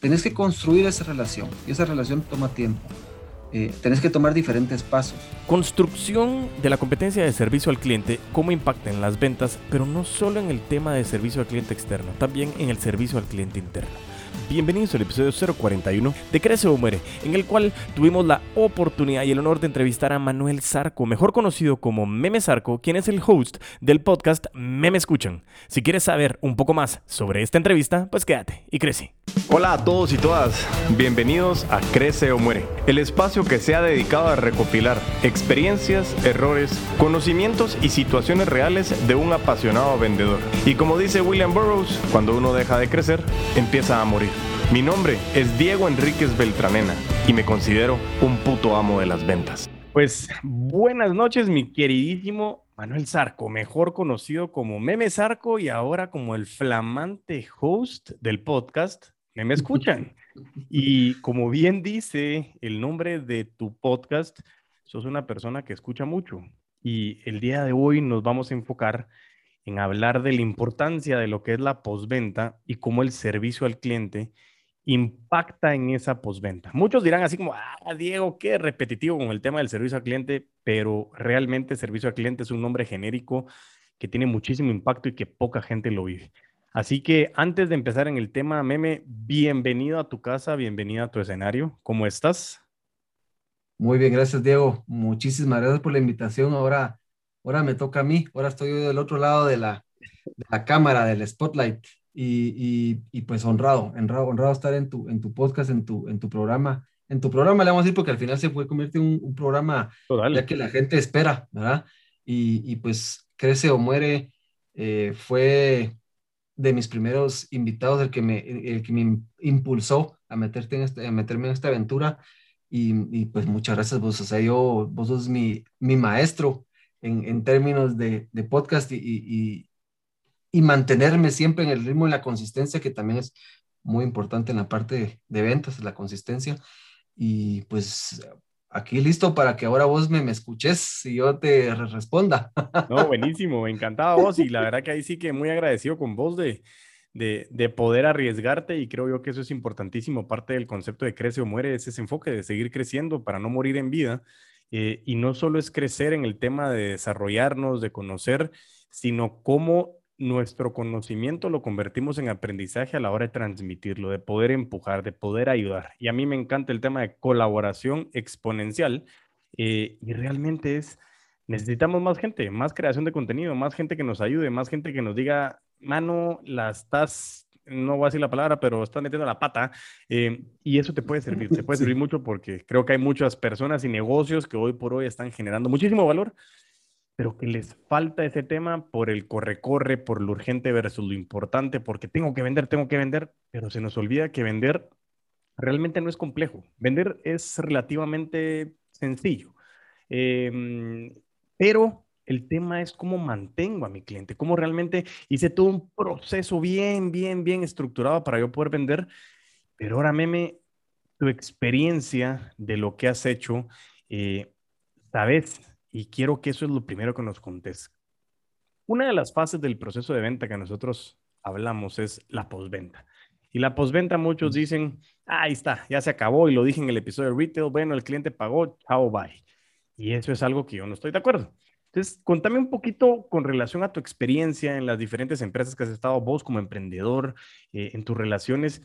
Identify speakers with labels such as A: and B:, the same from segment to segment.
A: tenés que construir esa relación y esa relación toma tiempo. Eh, tenés que tomar diferentes pasos.
B: Construcción de la competencia de servicio al cliente, cómo impacta en las ventas, pero no solo en el tema de servicio al cliente externo, también en el servicio al cliente interno. Bienvenidos al episodio 041 de Crece o Muere, en el cual tuvimos la oportunidad y el honor de entrevistar a Manuel Zarco, mejor conocido como Meme Zarco, quien es el host del podcast Meme Escuchan. Si quieres saber un poco más sobre esta entrevista, pues quédate y crece.
C: Hola a todos y todas, bienvenidos a Crece o Muere, el espacio que se ha dedicado a recopilar experiencias, errores, conocimientos y situaciones reales de un apasionado vendedor. Y como dice William Burroughs, cuando uno deja de crecer, empieza a morir. Mi nombre es Diego Enríquez Beltranena y me considero un puto amo de las ventas.
B: Pues buenas noches, mi queridísimo Manuel Zarco, mejor conocido como Meme Zarco y ahora como el flamante host del podcast Meme Escuchan. Y como bien dice el nombre de tu podcast, sos una persona que escucha mucho. Y el día de hoy nos vamos a enfocar en hablar de la importancia de lo que es la postventa y cómo el servicio al cliente impacta en esa postventa. Muchos dirán así como, ah, Diego, qué repetitivo con el tema del servicio al cliente, pero realmente servicio al cliente es un nombre genérico que tiene muchísimo impacto y que poca gente lo vive. Así que antes de empezar en el tema, Meme, bienvenido a tu casa, bienvenido a tu escenario. ¿Cómo estás?
A: Muy bien, gracias Diego. Muchísimas gracias por la invitación. Ahora, ahora me toca a mí. Ahora estoy del otro lado de la, de la cámara, del spotlight y, y, pues honrado, honrado, honrado estar en tu, en tu podcast, en tu, en tu programa. En tu programa le vamos a decir porque al final se puede convertir en un, programa ya que la gente espera, ¿verdad? Y, y pues Crece o Muere eh, fue de mis primeros invitados, el que me, el que me impulsó a, meterte en este, a meterme en esta aventura. Y, y, pues muchas gracias vos, o sea, yo, vos sos mi, mi maestro en, términos de, podcast y, mantenerme siempre en el ritmo y la consistencia, que también es muy importante en la parte de, ventas, la consistencia. Y pues aquí listo para que ahora vos me, me escuches y yo te responda.
B: No, buenísimo, encantado vos y la verdad que ahí sí que muy agradecido con vos de, de, de, poder arriesgarte y creo yo que eso es importantísimo. Parte del concepto de crece o muere es ese enfoque de seguir creciendo para no morir en vida. Eh, y no solo es crecer en el tema de desarrollarnos, de conocer, sino cómo nuestro conocimiento lo convertimos en aprendizaje a la hora de transmitirlo, de poder empujar, de poder ayudar. Y a mí me encanta el tema de colaboración exponencial eh, y realmente es, necesitamos más gente, más creación de contenido, más gente que nos ayude, más gente que nos diga, mano, la estás, no voy a decir la palabra, pero estás metiendo la pata. Eh, y eso te puede servir, te puede servir mucho porque creo que hay muchas personas y negocios que hoy por hoy están generando muchísimo valor pero que les falta ese tema por el corre-corre, por lo urgente versus lo importante, porque tengo que vender, tengo que vender, pero se nos olvida que vender realmente no es complejo. Vender es relativamente sencillo. Em, pero el tema es cómo mantengo a mi cliente, cómo realmente hice todo un proceso bien, bien, bien estructurado para yo poder vender. Pero ahora, Meme, tu experiencia de lo que has hecho, eh, ¿sabes? y quiero que eso es lo primero que nos contes. Una de las fases del proceso de venta que nosotros hablamos es la postventa. Y la postventa muchos dicen, ahí está, ya se acabó y lo dije en el episodio de retail, bueno, el cliente pagó, chao, bye. Y eso es algo que yo no estoy de acuerdo. Entonces, contame un poquito con relación a tu experiencia en las diferentes empresas que has estado vos como emprendedor, eh, en tus relaciones.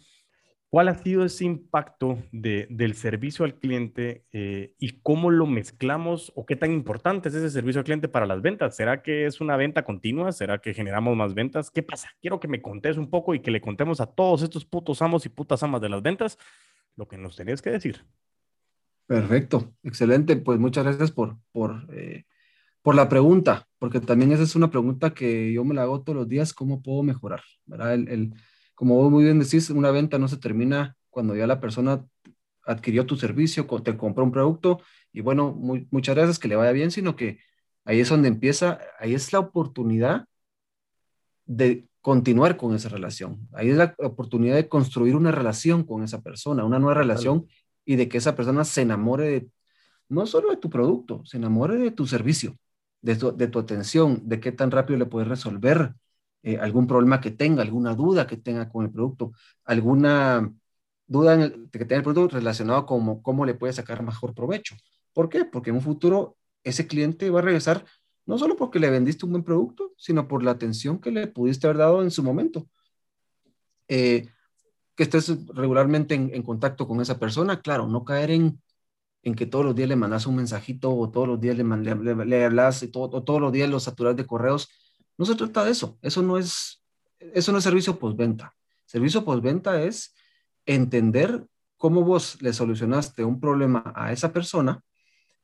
B: ¿Cuál ha sido ese impacto del servicio al cliente eh, y cómo lo mezclamos o qué tan importante es ese servicio al cliente para las ventas? ¿Será que es una venta continua? ¿Será que generamos más ventas? ¿Qué pasa? Quiero que me contes un poco y que le contemos a todos estos putos amos y putas amas de las ventas lo que nos tenías que decir.
A: Perfecto, excelente. Pues muchas gracias por, por, eh, por la pregunta, porque también esa es una pregunta que yo me la hago todos los días, ¿cómo puedo mejorar? ¿verdad? el, el como vos muy bien decís, una venta no se termina cuando ya la persona adquirió tu servicio, te compró un producto y bueno, muchas gracias, que le vaya bien, sino que ahí es donde empieza, ahí es la oportunidad de continuar con esa relación. Ahí es la oportunidad de construir una relación con esa persona, una nueva relación y de que esa persona se enamore de, no solo de tu producto, se enamore de tu servicio, de tu, atención, de qué tan rápido le puedes resolver eh, algún problema que tenga, alguna duda que tenga con el producto, alguna duda de que tenga el producto relacionado con cómo le puede sacar mejor provecho. ¿Por qué? Porque en un futuro ese cliente va a regresar no solo porque le vendiste un buen producto, sino por la atención que le pudiste haber dado en su momento. Eh, que estés regularmente en, contacto con esa persona, claro, no caer en, en que todos los días le mandas un mensajito o todos los días le, le, hablas y todo, o todos los días los saturas de correos. No se trata de eso. Eso no es, eso no es servicio postventa. Servicio postventa es entender cómo vos le solucionaste un problema a esa persona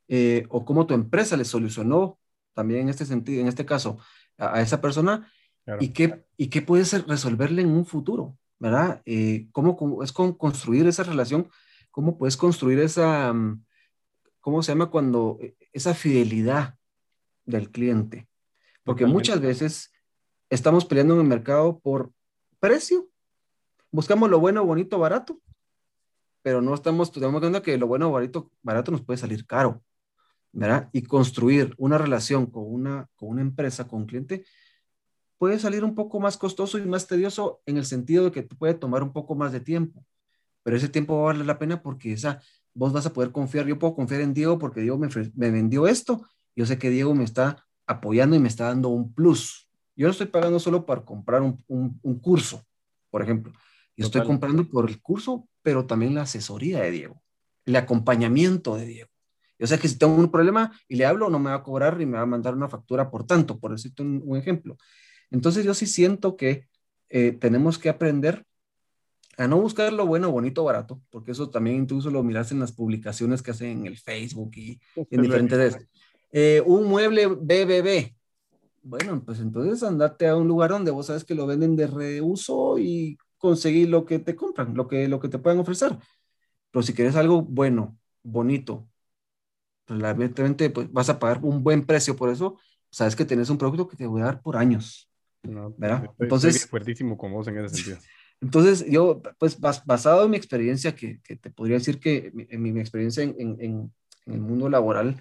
A: eh, o cómo tu empresa le solucionó también en este sentido, en este caso, a, esa persona y, qué, y qué puedes resolverle en un futuro, ¿verdad? Eh, ¿Cómo es con construir esa relación? ¿Cómo puedes construir esa, mm, ¿cómo se llama cuando, e, esa fidelidad del cliente? Porque muchas veces estamos peleando en el mercado por precio. Buscamos lo bueno, bonito, barato, pero no estamos, tenemos cuenta que lo bueno, barato, barato nos puede salir caro. ¿verdad? Y construir una relación con una, con una empresa, con un cliente, puede salir un poco más costoso y más tedioso en el sentido de que puede tomar un poco más de tiempo, pero ese tiempo va a valer la pena porque esa, vos vas a poder confiar, yo puedo confiar en Diego porque Diego me, me vendió esto, yo sé que Diego me está apoyando y me está dando un plus. Yo no estoy pagando solo para comprar un, un, curso, por ejemplo. Yo estoy comprando por el curso, pero también la asesoría de Diego, el acompañamiento de Diego. Yo sé que si tengo un problema y le hablo, no me va a cobrar y me va a mandar una factura por tanto, por decirte un, ejemplo. Entonces yo sí siento que eh, tenemos que aprender a no buscar lo bueno, bonito, barato, porque eso también incluso lo miras en las publicaciones que hacen en el Facebook y, en diferentes... Eh, un mueble BBB. Bueno, pues entonces andate a un lugar donde vos sabes que lo venden de reuso y conseguir lo que te compran, lo que, lo que te pueden ofrecer. Pero si quieres algo bueno, bonito, realmente pues, vas a pagar un buen precio por eso, sabes que tienes un producto que te va a dar por años. ¿verdad?
B: entonces, fuertísimo con vos en ese sentido.
A: Entonces, yo, pues basado en mi experiencia, que, que te podría decir que en mi, experiencia en, en, en, el mundo laboral,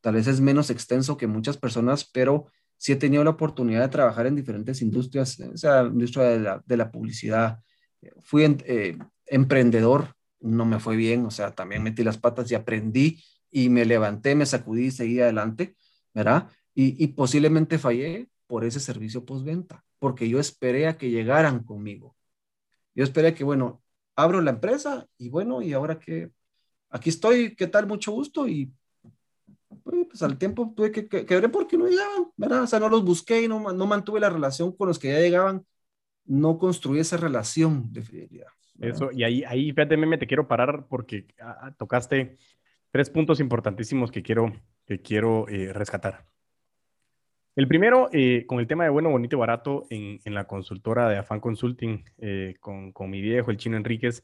A: tal vez es menos extenso que muchas personas, pero sí he tenido la oportunidad de trabajar en diferentes industrias, o sea, industria de la, de la publicidad. Fui eh, emprendedor, no me fue bien, o sea, también metí las patas y aprendí y me levanté, me sacudí y seguí adelante, ¿verdad? Y, y posiblemente fallé por ese servicio postventa, porque yo esperé a que llegaran conmigo. Yo esperé que, bueno, abro la empresa y bueno, y ahora que aquí estoy, ¿qué tal? Mucho gusto y pues al tiempo tuve que quebré porque no llegaban, ¿verdad? O sea, no los busqué y no, no mantuve la relación con los que ya llegaban, no construí esa relación de fidelidad.
B: Eso, y ahí, ahí, fíjate, me te quiero parar porque ah, ah, tocaste tres puntos importantísimos que quiero, que quiero eh, rescatar. El primero, eh, con el tema de bueno, bonito y barato en, la consultora de Afan Consulting, eh, con, con, mi viejo, el chino Enríquez,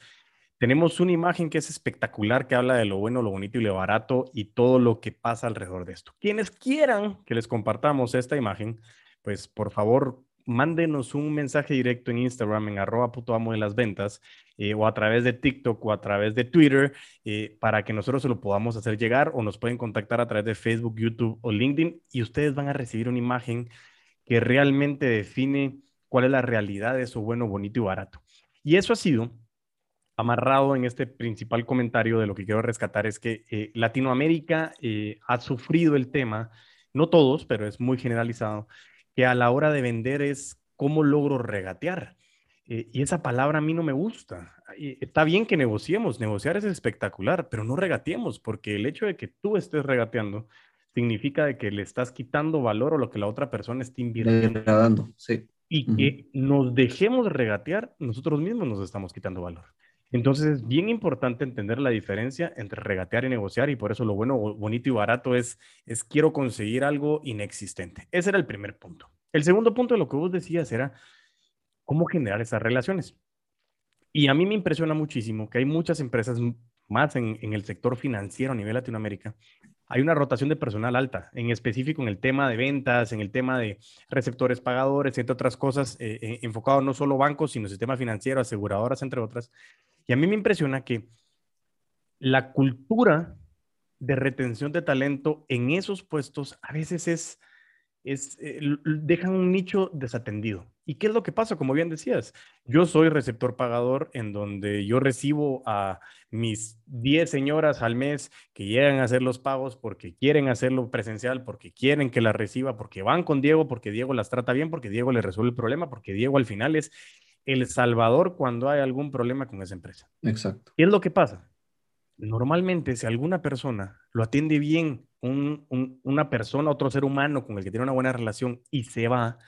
B: tenemos una imagen que es espectacular, que habla de lo bueno, lo bonito y lo barato y todo lo que pasa alrededor de esto. Quienes quieran que les compartamos esta imagen, pues por favor mándenos un mensaje directo en Instagram, en arroba puto amo de las ventas, eh, o a través de TikTok o a través de Twitter, eh, para que nosotros se lo podamos hacer llegar, o nos pueden contactar a través de Facebook, YouTube o LinkedIn, y ustedes van a recibir una imagen que realmente define cuál es la realidad de eso bueno, bonito y barato. Y eso ha sido amarrado en este principal comentario de lo que quiero rescatar, es que eh, Latinoamérica ha sufrido el tema, no todos, pero es muy generalizado, que a la hora de vender es cómo logro regatear. Eh, y esa palabra a mí no me gusta. Está bien que negociemos, negociar es espectacular, pero no regateemos, porque el hecho de que tú estés regateando significa de que le estás quitando valor a lo que la otra persona está invirtiendo.
A: sí.
B: Y que nos dejemos regatear, nosotros mismos nos estamos quitando valor. Entonces es bien importante entender la diferencia entre regatear y negociar y por eso lo bueno, bonito y barato es, es quiero conseguir algo inexistente. Ese era el primer punto. El segundo punto de lo que vos decías era cómo generar esas relaciones. Y a mí me impresiona muchísimo que hay muchas empresas más en, en el sector financiero a nivel Latinoamérica hay una rotación de personal alta, en específico en el tema de ventas, en el tema de receptores pagadores, entre otras cosas, eh, eh, enfocado no solo bancos, sino sistema financiero, aseguradoras, entre otras. Y a mí me impresiona que la cultura de retención de talento en esos puestos a veces es, es eh, dejan un nicho desatendido. ¿Y qué es lo que pasa? Como bien decías, yo soy receptor pagador en donde yo recibo a mis 10 señoras al mes que llegan a hacer los pagos porque quieren hacerlo presencial, porque quieren que la reciba, porque van con Diego, porque Diego las trata bien, porque Diego le resuelve el problema, porque Diego al final es el salvador cuando hay algún problema con esa empresa.
A: Exacto.
B: ¿Qué es lo que pasa? Normalmente, si alguna persona lo atiende bien, una persona, otro ser humano con el que tiene una buena relación y se va,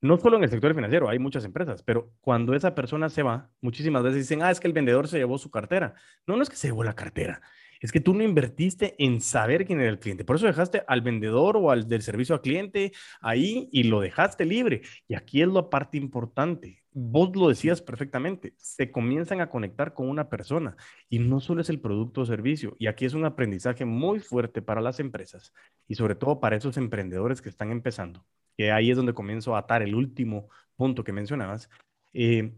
B: no solo en el sector financiero, hay muchas empresas, pero cuando esa persona se va, muchísimas veces dicen, ah, es que el vendedor se llevó su cartera. No, no es que se llevó la cartera, es que tú no invertiste en saber quién era el cliente. Por eso dejaste al vendedor o al del servicio al cliente ahí y lo dejaste libre. Y aquí es la parte importante. Vos lo decías perfectamente, se comienzan a conectar con una persona y no solo es el producto o servicio. Y aquí es un aprendizaje muy fuerte para las empresas y sobre todo para esos emprendedores que están empezando que ahí es donde comienzo a atar el último punto que mencionabas, eh,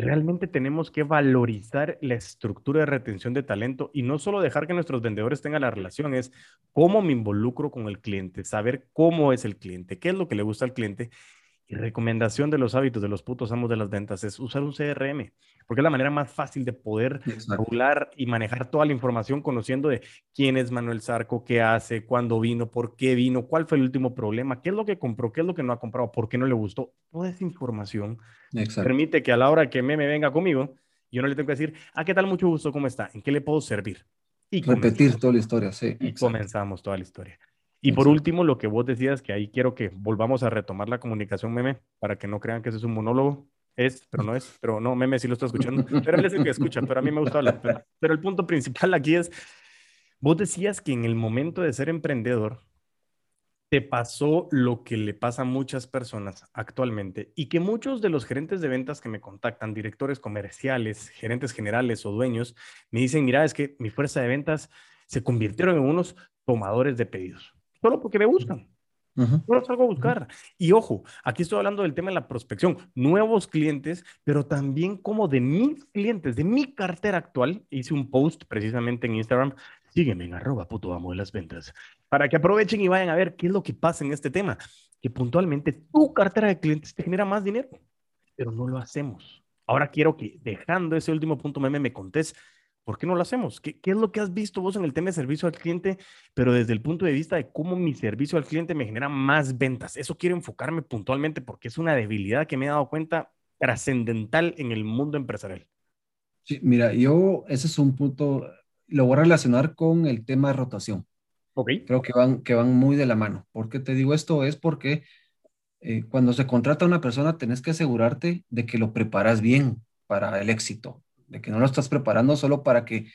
B: realmente tenemos que valorizar la estructura de retención de talento y no solo dejar que nuestros vendedores tengan la relación, es cómo me involucro con el cliente, saber cómo es el cliente, qué es lo que le gusta al cliente y recomendación de los hábitos de los putos amos de las ventas es usar un CRM, porque es la manera más fácil de poder regular y manejar toda la información conociendo de quién es Manuel Zarco, qué hace, cuándo vino, por qué vino, cuál fue el último problema, qué es lo que compró, qué es lo que no ha comprado, por qué no le gustó. Toda esa información permite que a la hora que me, me venga conmigo, yo no le tengo que decir, ah, ¿qué tal? Mucho gusto, ¿cómo está? ¿En qué le puedo servir?
A: Y repetir toda la historia, sí.
B: Y comenzamos toda la historia. Y por último, lo que vos decías, que ahí quiero que volvamos a retomar la comunicación meme, para que no crean que ese es un monólogo. Es, pero no es, pero no, meme sí lo está escuchando. Pero él es el que escucha, pero a mí me gusta hablar. Pero, pero el punto principal aquí es, vos decías que en el momento de ser emprendedor, te pasó lo que le pasa a muchas personas actualmente y que muchos de los gerentes de ventas que me contactan, directores comerciales, gerentes generales o dueños, me dicen, mira, es que mi fuerza de ventas se convirtieron en unos tomadores de pedidos solo porque me buscan. Solo salgo a buscar. Y ojo, aquí estoy hablando del tema de la prospección, nuevos clientes, pero también como de mis clientes, de mi cartera actual. Hice un post precisamente en Instagram, sígueme en arroba puto amo de las ventas, para que aprovechen y vayan a ver qué es lo que pasa en este tema, que puntualmente tu cartera de clientes te genera más dinero, pero no lo hacemos. Ahora quiero que dejando ese último punto meme me contés ¿Por qué no lo hacemos? ¿Qué, es lo que has visto vos en el tema de servicio al cliente, pero desde el punto de vista de cómo mi servicio al cliente me genera más ventas? Eso quiero enfocarme puntualmente porque es una debilidad que me he dado cuenta trascendental en el mundo empresarial.
A: Sí, mira, yo ese es un punto, lo voy a relacionar con el tema de rotación.
B: Ok.
A: Creo que van, que van muy de la mano. ¿Por qué te digo esto? Es porque eh, cuando se contrata a una persona, tenés que asegurarte de que lo preparas bien para el éxito de que no lo estás preparando solo para que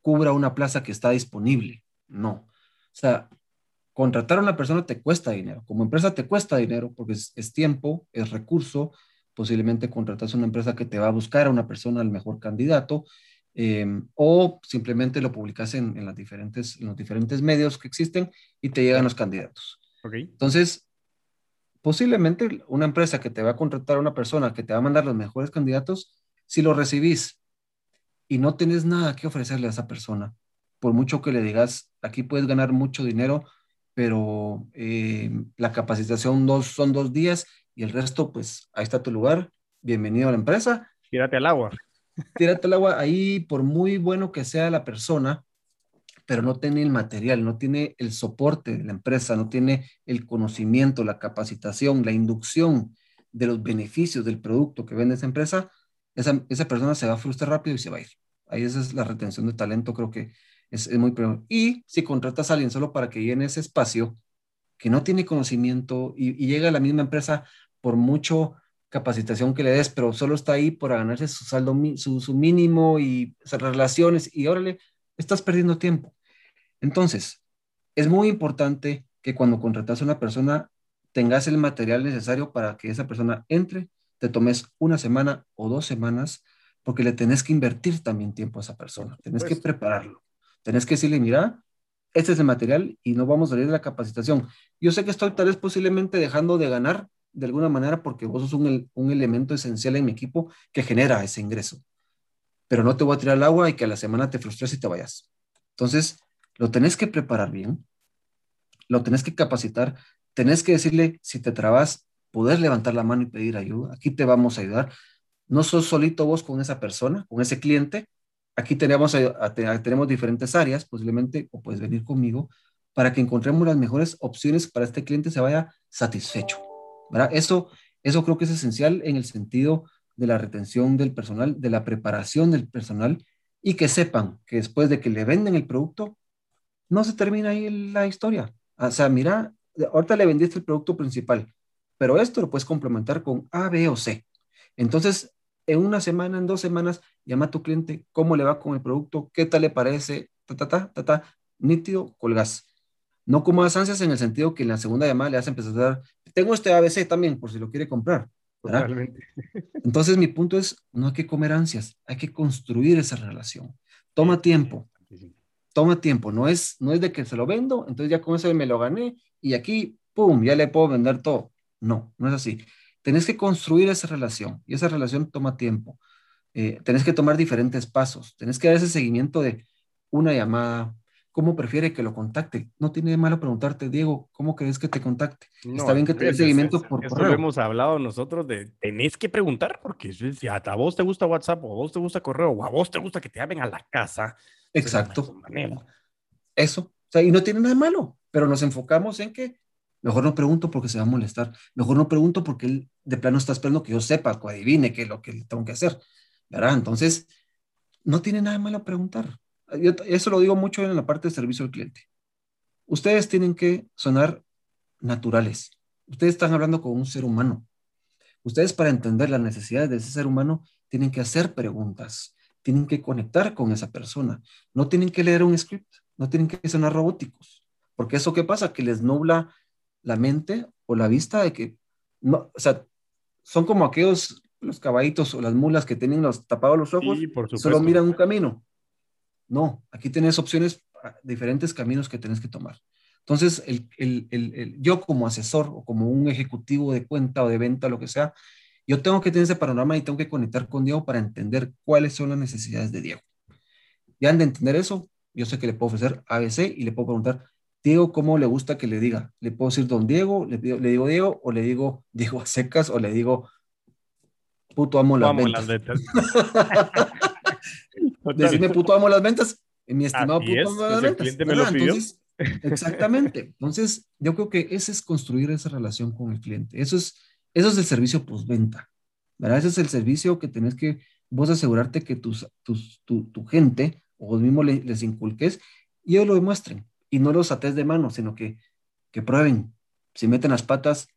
A: cubra una plaza que está disponible. No. O sea, contratar a una persona te cuesta dinero. Como empresa te cuesta dinero porque es, tiempo, es recurso. Posiblemente contratas a una empresa que te va a buscar a una persona, al mejor candidato, em, o simplemente lo publicas en, las diferentes, en los diferentes medios que existen y te llegan los candidatos.
B: Okay.
A: Entonces, posiblemente una empresa que te va a contratar a una persona que te va a mandar los mejores candidatos, si lo recibís y no tenés nada que ofrecerle a esa persona, por mucho que le digas, aquí puedes ganar mucho dinero, pero eh, la capacitación dos, son dos días y el resto, pues ahí está tu lugar, bienvenido a la empresa.
B: Tírate al agua.
A: Tírate al agua ahí, por muy bueno que sea la persona, pero no tiene el material, no tiene el soporte de la empresa, no tiene el conocimiento, la capacitación, la inducción de los beneficios del producto que vende esa empresa, esa, esa persona se va a frustrar rápido y se va a ir. Ahí esa es la retención de talento, creo que es, es muy... Y si contratas a alguien solo para que llene ese espacio, que no tiene conocimiento y, llega a la misma empresa por mucho capacitación que le des, pero solo está ahí para ganarse su saldo, su, su mínimo y relaciones y órale, estás perdiendo tiempo. Entonces, es muy importante que cuando contratas a una persona tengas el material necesario para que esa persona entre, te tomes una semana o dos semanas, porque le tenés que invertir también tiempo a esa persona, tenés que prepararlo, tenés que decirle, mira, este es el material y no vamos a salir de la capacitación. Yo sé que estoy tal vez posiblemente dejando de ganar de alguna manera porque vos sos un, un elemento esencial en mi equipo que genera ese ingreso, pero no te voy a tirar al agua y que a la semana te frustres y te vayas. Entonces, lo tenés que preparar bien, lo tenés que capacitar, tenés que decirle, si te trabas, poder levantar la mano y pedir ayuda. Aquí te vamos a ayudar. No sos solito vos con esa persona, con ese cliente. Aquí tenemos, tenemos diferentes áreas, posiblemente, o puedes venir conmigo, para que encontremos las mejores opciones para este cliente se vaya satisfecho. ¿verdad? Eso, eso creo que es esencial en el sentido de la retención del personal, de la preparación del personal y que sepan que después de que le venden el producto, no se termina ahí la historia. O sea, mira, ahorita le vendiste el producto principal, pero esto lo puedes complementar con A, B o C. Entonces, en una semana, en dos semanas, llama a tu cliente, cómo le va con el producto, qué tal le parece, ta, ta, ta, ta, ta, nítido, colgas. No como las ansias en el sentido que en la segunda llamada le vas a empezar a dar, tengo este ABC también, por si lo quiere comprar. Entonces, mi punto es, no hay que comer ansias, hay que construir esa relación. Toma tiempo, toma tiempo, no es, no es de que se lo vendo, entonces ya con eso me lo gané y aquí, ¡pum!, ya le puedo vender todo. No, no es así. Tenés que construir esa relación y esa relación toma tiempo. Eh, tenés que tomar diferentes pasos, tenés que dar ese seguimiento de una llamada, cómo prefiere que lo contacte. No tiene de malo preguntarte, Diego, ¿cómo crees que te contacte? Está bien que te dé seguimiento por
B: correo. Eso hemos hablado nosotros de, tenés que preguntar, porque si a vos te gusta WhatsApp, o a vos te gusta correo, o a vos te gusta que te llamen a la casa.
A: Exacto. Eso. O sea, y no tiene nada de malo, pero nos enfocamos en que mejor no pregunto porque se va a molestar. Mejor no pregunto porque él de plano está esperando que yo sepa, que adivine qué es lo que tengo que hacer. ¿Verdad? Entonces, no tiene nada malo preguntar eso lo digo mucho en la parte de servicio al cliente. Ustedes tienen que sonar naturales. Ustedes están hablando con un ser humano. Ustedes para entender las necesidades de ese ser humano tienen que hacer preguntas, tienen que conectar con esa persona. No tienen que leer un script, no tienen que sonar robóticos. Porque eso qué pasa? Que les nubla la mente o la vista de que, no, o sea, son como aquellos, los caballitos o las mulas que tienen los, tapados los ojos, solo miran un camino. No, aquí tienes opciones, ah, diferentes caminos que tienes que tomar. Entonces, el, yo como asesor o como un ejecutivo de cuenta o de venta, lo que sea, yo tengo que tener ese panorama y tengo que conectar con Diego para entender cuáles son las necesidades de Diego. Ya han de entender eso, yo sé que le puedo ofrecer ABC y le puedo preguntar, Diego, ¿cómo le gusta que le diga? ¿Le puedo decir don Diego? ¿Le, le digo Diego? ¿O le digo Diego a secas? ¿O le digo puto amo las amo Las ventas. Decirme puto amo las ventas, mi estimado puto amo las ventas. Entonces, exactamente. Entonces, yo creo que ese es construir esa relación con el cliente. Eso es, eso es el servicio postventa. ¿verdad? Ese es el servicio que tenés que vos asegurarte que tus, tus, tu, tu gente o vos mismo les, inculques y ellos lo demuestren. Y no los ates de mano, sino que, que prueben. Si meten las patas,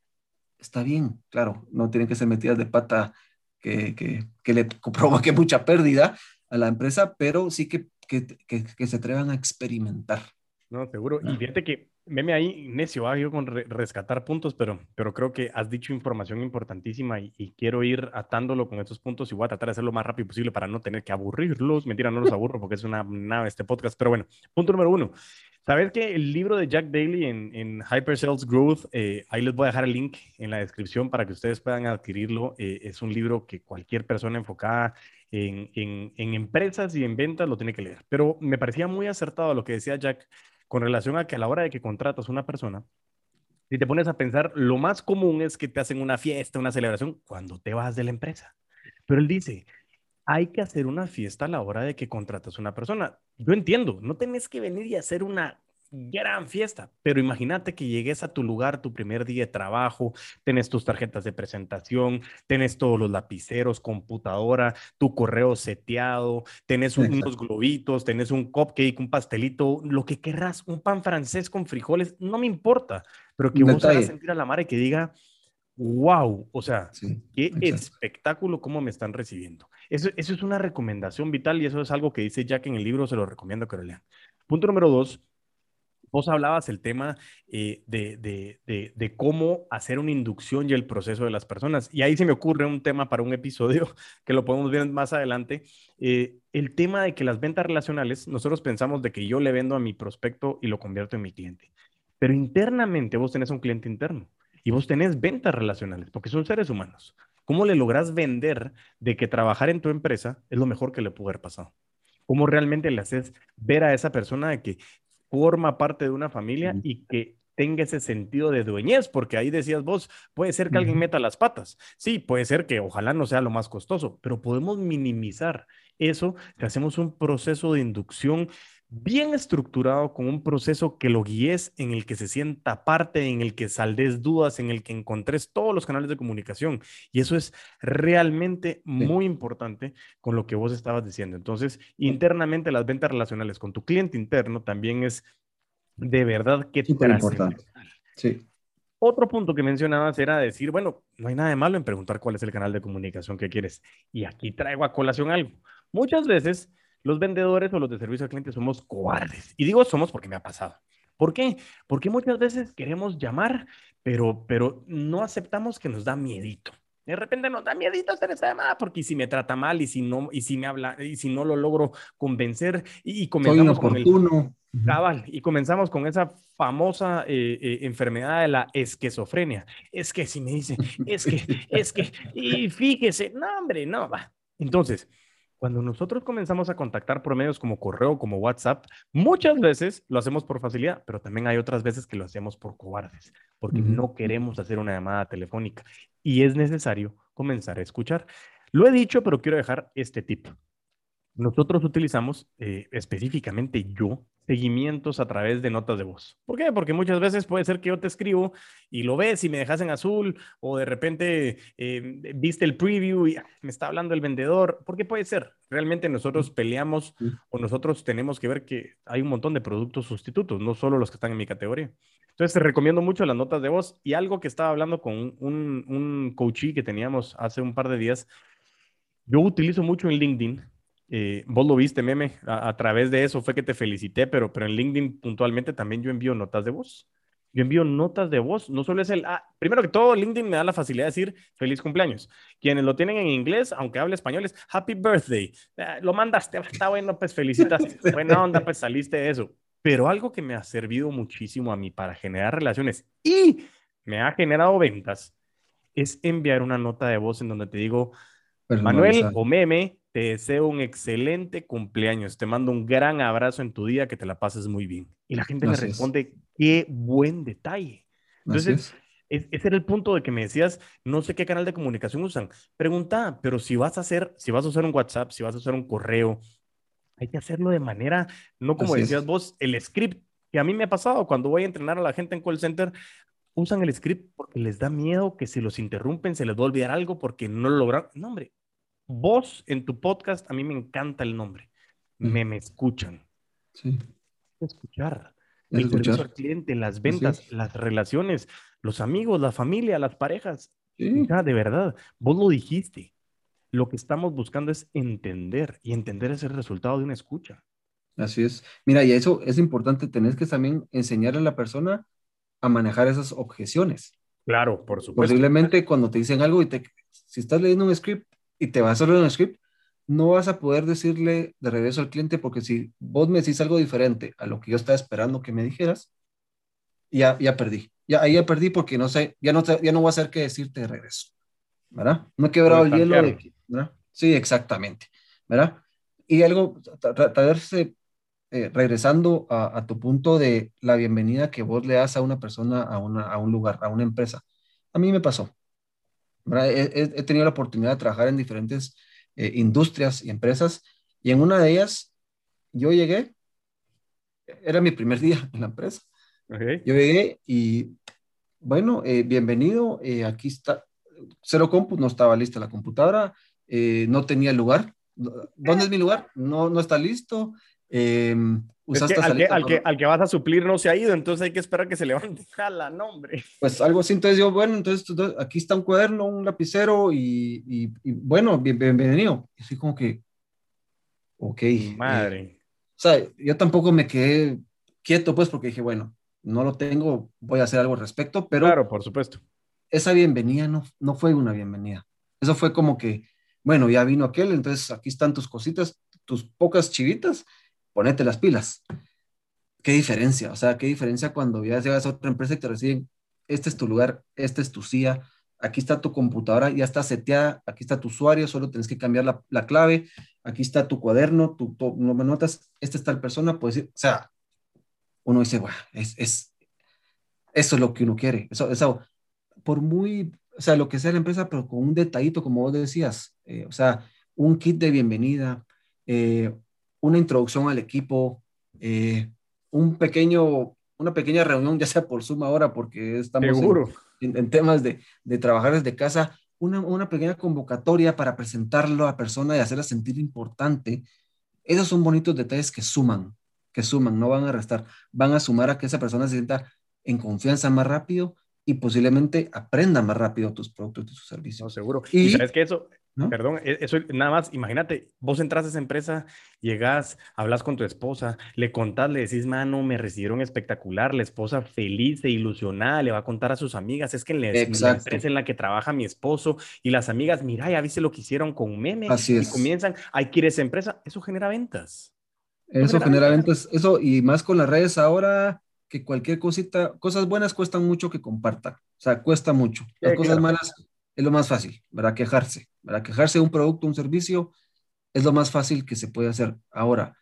A: está bien, claro, no tienen que ser metidas de pata que, que, que le provoque mucha pérdida, a la empresa, pero sí que, que, que, se atrevan a experimentar.
B: No, seguro. Y fíjate que, meme ahí, necio, ah, yo con rescatar puntos, pero, pero creo que has dicho información importantísima y, quiero ir atándolo con estos puntos y voy a tratar de hacerlo lo más rápido posible para no tener que aburrirlos. Mentira, no los aburro porque es una nave este podcast, pero bueno, punto número uno. Sabes que el libro de Jack Daly en, en Hyper Sales Growth, eh, ahí les voy a dejar el link en la descripción para que ustedes puedan adquirirlo. Eh, es un libro que cualquier persona enfocada en, empresas y en ventas lo tiene que leer. Pero me parecía muy acertado lo que decía Jack con relación a que a la hora de que contratas una persona, si te pones a pensar, lo más común es que te hacen una fiesta, una celebración cuando te vas de la empresa. Pero él dice, hay que hacer una fiesta a la hora de que contratas una persona. Yo entiendo, no tenés que venir y hacer una gran fiesta, pero imagínate que llegues a tu lugar tu primer día de trabajo, tenés tus tarjetas de presentación, tenés todos los lapiceros, computadora, tu correo seteado, tenés unos globitos, tenés un cupcake, un pastelito, lo que querrás, un pan francés con frijoles, no me importa, pero que vos hagas sentir a la madre que diga, wow, o sea, qué espectáculo cómo me están recibiendo. Eso, eso es una recomendación vital y eso es algo que dice Jack en el libro, se lo recomiendo que lo lean. Punto número dos, Vos hablabas el tema eh, de, cómo hacer una inducción y el proceso de las personas. Y ahí se me ocurre un tema para un episodio que lo podemos ver más adelante. Eh, el tema de que las ventas relacionales, nosotros pensamos de que yo le vendo a mi prospecto y lo convierto en mi cliente. Pero internamente vos tenés un cliente interno y vos tenés ventas relacionales porque son seres humanos. ¿Cómo le logras vender de que trabajar en tu empresa es lo mejor que le pudo haber pasado? ¿Cómo realmente le haces ver a esa persona de que forma parte de una familia y que tenga ese sentido de dueñez, porque ahí decías vos, puede ser que alguien meta las patas. Sí, puede ser que ojalá no sea lo más costoso, pero podemos minimizar eso que hacemos un proceso de inducción bien estructurado, con un proceso que lo guíes, en el que se sienta parte, en el que saldes dudas, en el que encontres todos los canales de comunicación. Y eso es realmente muy importante con lo que vos estabas diciendo. Entonces, internamente las ventas relacionales con tu cliente interno también es de verdad que
A: importante. Sí.
B: Otro punto que mencionabas era decir, bueno, no hay nada de malo en preguntar cuál es el canal de comunicación que quieres. Y aquí traigo a colación algo. Muchas veces los vendedores o los de servicio al cliente somos cobardes. Y digo somos porque me ha pasado. ¿Por qué? Porque muchas veces queremos llamar, pero, pero no aceptamos que nos da miedito. De repente nos da miedito hacer esa llamada porque si me trata mal y si no y si me habla y si no lo logro convencer y, comenzamos con el cabal y comenzamos con esa famosa eh, eh, enfermedad de la esquizofrenia. Es que si me dice, es que, es que, y fíjese, no hombre, no va. Entonces, cuando nosotros comenzamos a contactar por medios como correo, como WhatsApp, muchas veces lo hacemos por facilidad, pero también hay otras veces que lo hacemos por cobardes, porque no queremos hacer una llamada telefónica y es necesario comenzar a escuchar. Lo he dicho, pero quiero dejar este tip. Nosotros utilizamos, eh, específicamente yo, seguimientos a través de notas de voz. ¿Por qué? Porque muchas veces puede ser que yo te escribo y lo ves y me dejas en azul o de repente eh, viste el preview y ah, me está hablando el vendedor. ¿Por qué puede ser? Realmente nosotros peleamos o nosotros tenemos que ver que hay un montón de productos sustitutos, no solo los que están en mi categoría. Entonces te recomiendo mucho las notas de voz y algo que estaba hablando con un, un coachee que teníamos hace un par de días. Yo utilizo mucho en LinkedIn eh, vos lo viste, meme, a, través de eso fue que te felicité, pero, pero en LinkedIn puntualmente también yo envío notas de voz. Yo envío notas de voz, no solo es el, ah, primero que todo, LinkedIn me da la facilidad de decir feliz cumpleaños. Quienes lo tienen en inglés, aunque hable español, es happy birthday. Ah, lo mandaste, está bueno, pues felicitas. Buena onda, pues saliste de eso. Pero algo que me ha servido muchísimo a mí para generar relaciones y me ha generado ventas es enviar una nota de voz en donde te digo, Manuel o meme, te deseo un excelente cumpleaños. Te mando un gran abrazo en tu día, que te la pases muy bien. Y la gente me responde, qué buen detalle. Entonces, ese era el punto de que me decías, no sé qué canal de comunicación usan. Pregunta, pero si vas a hacer, si vas a usar un WhatsApp, si vas a usar un correo, hay que hacerlo de manera, no como decías vos, el script, que a mí me ha pasado cuando voy a entrenar a la gente en call center, usan el script porque les da miedo que si los interrumpen se les va a olvidar algo porque no lo lograron. No, hombre, Vos en tu podcast, a mí me encanta el nombre. Me, me escuchan.
A: Sí.
B: Escuchar. El escuchar. servicio al cliente, las ventas, las relaciones, los amigos, la familia, las parejas. Ya, de verdad, vos lo dijiste. Lo que estamos buscando es entender y entender es el resultado de una escucha.
A: Así es. Mira, y eso es importante, tenés que también enseñarle a la persona a manejar esas objeciones.
B: Claro, por supuesto.
A: Posiblemente cuando te dicen algo y te, si estás leyendo un script y te vas a leer un script, no vas a poder decirle de regreso al cliente porque si vos me decís algo diferente a lo que yo estaba esperando que me dijeras, ya, ya perdí. Ya, ahí ya perdí porque no sé, ya no, ya no voy a hacer que decirte de regreso. ¿Verdad? No he quebrado el hielo. De, ¿verdad? Sí, exactamente. ¿Verdad? Y algo, traerse, eh, regresando a, tu punto de la bienvenida que vos le das a una persona, a, una, a un lugar, a una empresa. A mí me pasó. He, tenido la oportunidad de trabajar en diferentes eh, industrias y empresas y en una de ellas yo llegué, era mi primer día en la empresa. Yo llegué y bueno, eh, bienvenido, eh, aquí está, cero compu, no estaba lista la computadora, no tenía lugar. ¿Dónde es mi lugar? No, no está listo.
B: Al, que, al, que, vas a suplir no se ha ido, entonces hay que esperar que se levante. Jala, nombre.
A: Pues algo así, entonces yo, bueno, entonces aquí está un cuaderno, un lapicero y, y, bueno, bienvenido. Y así como que, ok.
B: Eh, Madre.
A: o sea, yo tampoco me quedé quieto, pues, porque dije, bueno, no lo tengo, voy a hacer algo al respecto, pero.
B: Claro, por supuesto.
A: Esa bienvenida no, no fue una bienvenida. Eso fue como que, bueno, ya vino aquel, entonces aquí están tus cositas, tus pocas chivitas ponete las pilas. ¿Qué diferencia? O sea, ¿qué diferencia cuando ya llegas a otra empresa y te reciben, este es tu lugar, este es tu silla, aquí está tu computadora, ya está seteada, aquí está tu usuario, solo tienes que cambiar la, la clave, aquí está tu cuaderno, tu, no me notas, esta está la persona, pues, o sea, uno dice, bueno, es, es, Eso es lo que uno quiere. Eso, eso, por muy, o sea, lo que sea la empresa, pero con un detallito, como vos decías, eh, o sea, un kit de bienvenida, eh, una introducción al equipo, eh, un pequeño, una pequeña reunión, ya sea por Zoom ahora, porque estamos En, temas de, de, trabajar desde casa, una, una, pequeña convocatoria para presentarlo a la persona y hacerla sentir importante. Esos son bonitos detalles que suman, que suman, no van a restar, van a sumar a que esa persona se sienta en confianza más rápido y posiblemente aprenda más rápido tus productos y tus servicios. No,
B: seguro. Y, sabes que eso, Perdón, e, eso nada más, imagínate, vos entras a esa empresa, llegas, hablas con tu esposa, le contás, le decís, mano, me recibieron espectacular, la esposa feliz e ilusionada, le va a contar a sus amigas, es que en la, empresa en la que trabaja mi esposo y las amigas, mira, ya viste lo que hicieron con Meme, Así y comienzan, que ir a esa empresa, eso genera ventas.
A: Eso genera ventas, eso y más con las redes ahora, que cualquier cosita, cosas buenas cuestan mucho que compartan, o sea, cuesta mucho. Las cosas malas es lo más fácil, ¿verdad? Quejarse, ¿verdad? Quejarse de un producto, un servicio, es lo más fácil que se puede hacer. Ahora,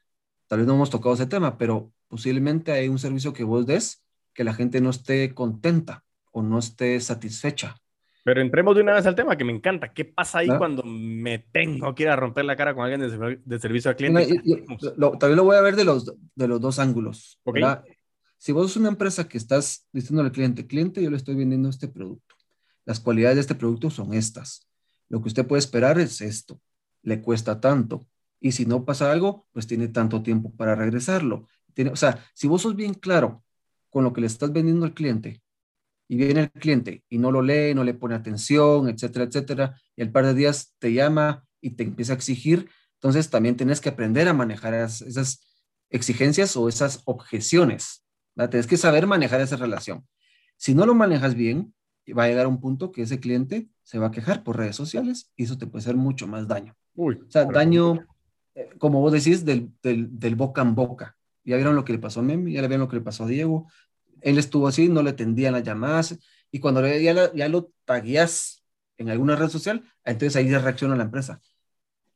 A: tal vez no hemos tocado ese tema, pero posiblemente hay un servicio que vos des que la gente no esté contenta o no esté satisfecha.
B: Pero entremos de una vez al tema que me encanta. ¿Qué pasa ahí cuando me tengo que ir a romper la cara con alguien de, servicio al cliente?
A: también lo voy a ver de los, de los dos ángulos. Si vos sos una empresa que estás diciendo al cliente, cliente, yo le estoy vendiendo este producto. Las cualidades de este producto son estas. Lo que usted puede esperar es esto. Le cuesta tanto. Y si no pasa algo, pues tiene tanto tiempo para regresarlo. Tiene, o sea, si vos sos bien claro con lo que le estás vendiendo al cliente y viene el cliente y no lo lee, no le pone atención, etcétera, etcétera, y al par de días te llama y te empieza a exigir, entonces también tienes que aprender a manejar esas, exigencias o esas objeciones. Tienes que saber manejar esa relación. Si no lo manejas bien, va a llegar a un punto que ese cliente se va a quejar por redes sociales y eso te puede hacer mucho más daño. o sea, daño, eh, como vos decís, del, del, boca en boca. Ya vieron lo que le pasó a Memi, ya le vieron lo que le pasó a Diego. Él estuvo así, no le tendían las llamadas y cuando ya, ya lo tagueas en alguna red social, entonces ahí ya reacciona la empresa.